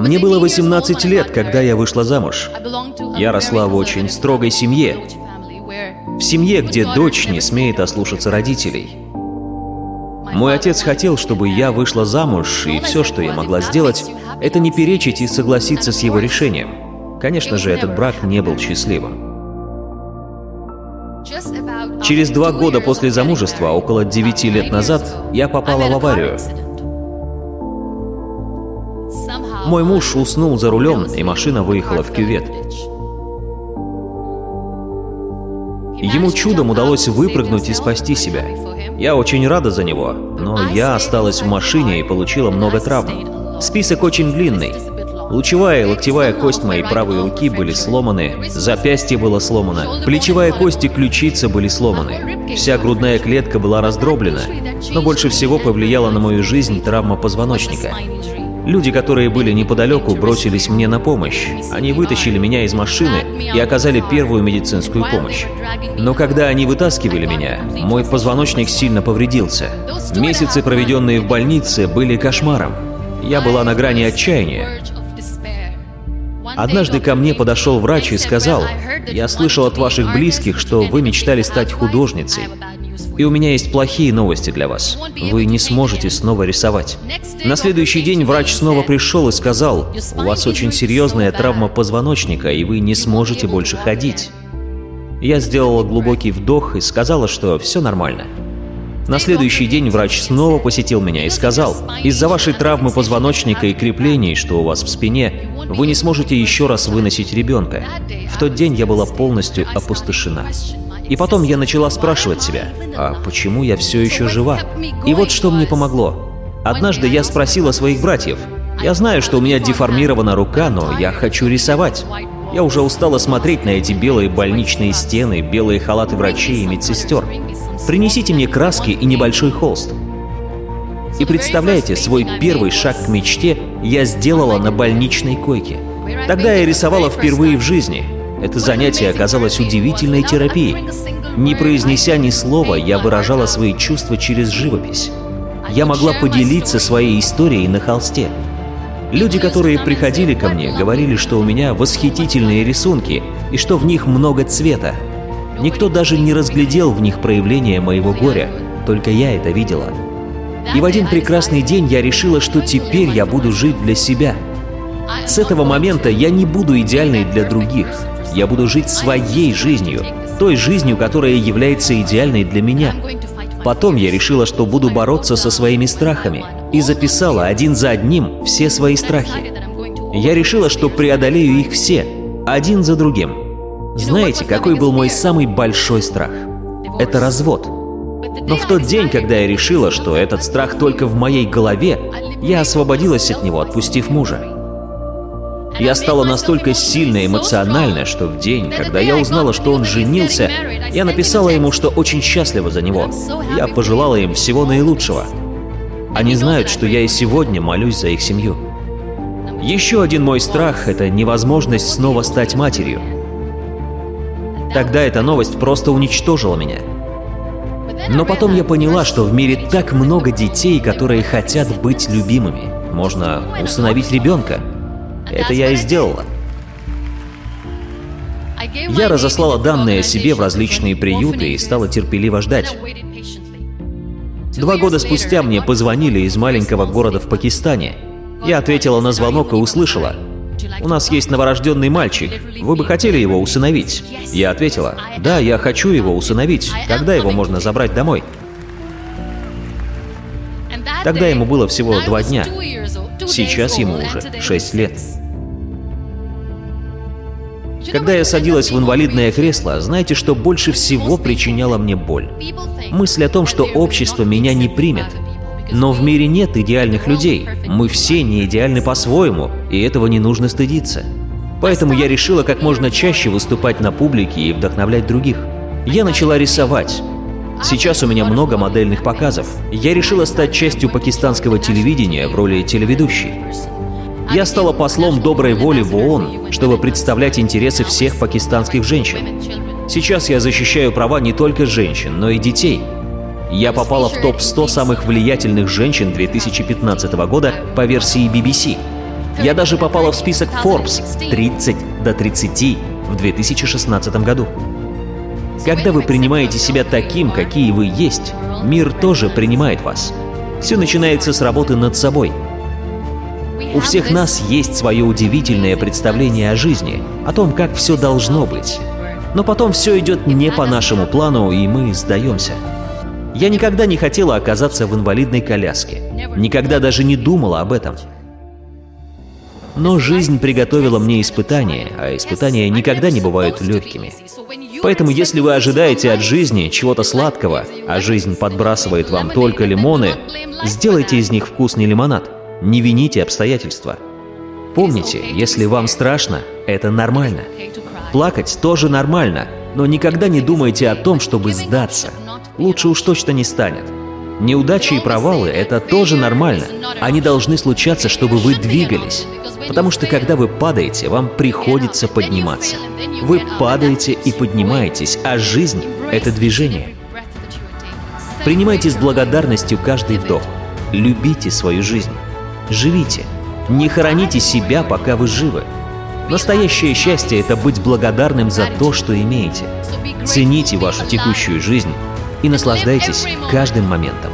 Мне было 18 лет, когда я вышла замуж. Я росла в очень строгой семье. В семье, где дочь не смеет ослушаться родителей. Мой отец хотел, чтобы я вышла замуж, и все, что я могла сделать, это не перечить и согласиться с его решением. Конечно же, этот брак не был счастливым. Через два года после замужества, около девяти лет назад, я попала в аварию. Мой муж уснул за рулем, и машина выехала в кювет. Ему чудом удалось выпрыгнуть и спасти себя. Я очень рада за него, но я осталась в машине и получила много травм. Список очень длинный. Лучевая и локтевая кость моей правой руки были сломаны, запястье было сломано, плечевая кость и ключица были сломаны. Вся грудная клетка была раздроблена, но больше всего повлияла на мою жизнь травма позвоночника. Люди, которые были неподалеку, бросились мне на помощь. Они вытащили меня из машины и оказали первую медицинскую помощь. Но когда они вытаскивали меня, мой позвоночник сильно повредился. Месяцы, проведенные в больнице, были кошмаром. Я была на грани отчаяния. Однажды ко мне подошел врач и сказал, «Я слышал от ваших близких, что вы мечтали стать художницей. И у меня есть плохие новости для вас. Вы не сможете снова рисовать». На следующий день врач снова пришел и сказал, «У вас очень серьезная травма позвоночника, и вы не сможете больше ходить». Я сделала глубокий вдох и сказала, что все нормально. На следующий день врач снова посетил меня и сказал, «Из-за вашей травмы позвоночника и креплений, что у вас в спине, вы не сможете еще раз выносить ребенка». В тот день я была полностью опустошена. И потом я начала спрашивать себя, а почему я все еще жива? И вот что мне помогло. Однажды я спросила своих братьев, я знаю, что у меня деформирована рука, но я хочу рисовать. Я уже устала смотреть на эти белые больничные стены, белые халаты врачей и медсестер. Принесите мне краски и небольшой холст. И представляете, свой первый шаг к мечте я сделала на больничной койке. Тогда я рисовала впервые в жизни. Это занятие оказалось удивительной терапией. Не произнеся ни слова, я выражала свои чувства через живопись. Я могла поделиться своей историей на холсте. Люди, которые приходили ко мне, говорили, что у меня восхитительные рисунки и что в них много цвета. Никто даже не разглядел в них проявление моего горя, только я это видела. И в один прекрасный день я решила, что теперь я буду жить для себя. С этого момента я не буду идеальной для других. Я буду жить своей жизнью, той жизнью, которая является идеальной для меня. Потом я решила, что буду бороться со своими страхами и записала один за одним все свои страхи. Я решила, что преодолею их все, один за другим. Знаете, какой был мой самый большой страх? Это развод. Но в тот день, когда я решила, что этот страх только в моей голове, я освободилась от него, отпустив мужа. Я стала настолько сильно эмоциональна, что в день, когда я узнала, что он женился, я написала ему, что очень счастлива за него. Я пожелала им всего наилучшего. Они знают, что я и сегодня молюсь за их семью. Еще один мой страх – это невозможность снова стать матерью. Тогда эта новость просто уничтожила меня. Но потом я поняла, что в мире так много детей, которые хотят быть любимыми. Можно усыновить ребенка. Это я и сделала. Я разослала данные о себе в различные приюты и стала терпеливо ждать. Два года спустя мне позвонили из маленького города в Пакистане. Я ответила на звонок и услышала. «У нас есть новорожденный мальчик. Вы бы хотели его усыновить?» Я ответила. «Да, я хочу его усыновить. Когда его можно забрать домой?» Тогда ему было всего два дня. Сейчас ему уже шесть лет. Когда я садилась в инвалидное кресло, знаете, что больше всего причиняло мне боль? Мысль о том, что общество меня не примет. Но в мире нет идеальных людей. Мы все не идеальны по-своему, и этого не нужно стыдиться. Поэтому я решила как можно чаще выступать на публике и вдохновлять других. Я начала рисовать. Сейчас у меня много модельных показов. Я решила стать частью пакистанского телевидения в роли телеведущей. Я стала послом доброй воли в ООН, чтобы представлять интересы всех пакистанских женщин. Сейчас я защищаю права не только женщин, но и детей. Я попала в топ-100 самых влиятельных женщин 2015 года по версии BBC. Я даже попала в список Forbes 30 до 30 в 2016 году. Когда вы принимаете себя таким, какие вы есть, мир тоже принимает вас. Все начинается с работы над собой. У всех нас есть свое удивительное представление о жизни, о том, как все должно быть. Но потом все идет не по нашему плану, и мы сдаемся. Я никогда не хотела оказаться в инвалидной коляске. Никогда даже не думала об этом. Но жизнь приготовила мне испытания, а испытания никогда не бывают легкими. Поэтому если вы ожидаете от жизни чего-то сладкого, а жизнь подбрасывает вам только лимоны, сделайте из них вкусный лимонад. Не вините обстоятельства. Помните, если вам страшно, это нормально. Плакать тоже нормально, но никогда не думайте о том, чтобы сдаться. Лучше уж точно не станет. Неудачи и провалы — это тоже нормально. Они должны случаться, чтобы вы двигались. Потому что когда вы падаете, вам приходится подниматься. Вы падаете и поднимаетесь, а жизнь — это движение. Принимайте с благодарностью каждый вдох. Любите свою жизнь. Живите. Не хороните себя, пока вы живы. Настоящее счастье — это быть благодарным за то, что имеете. Цените вашу текущую жизнь и наслаждайтесь каждым моментом.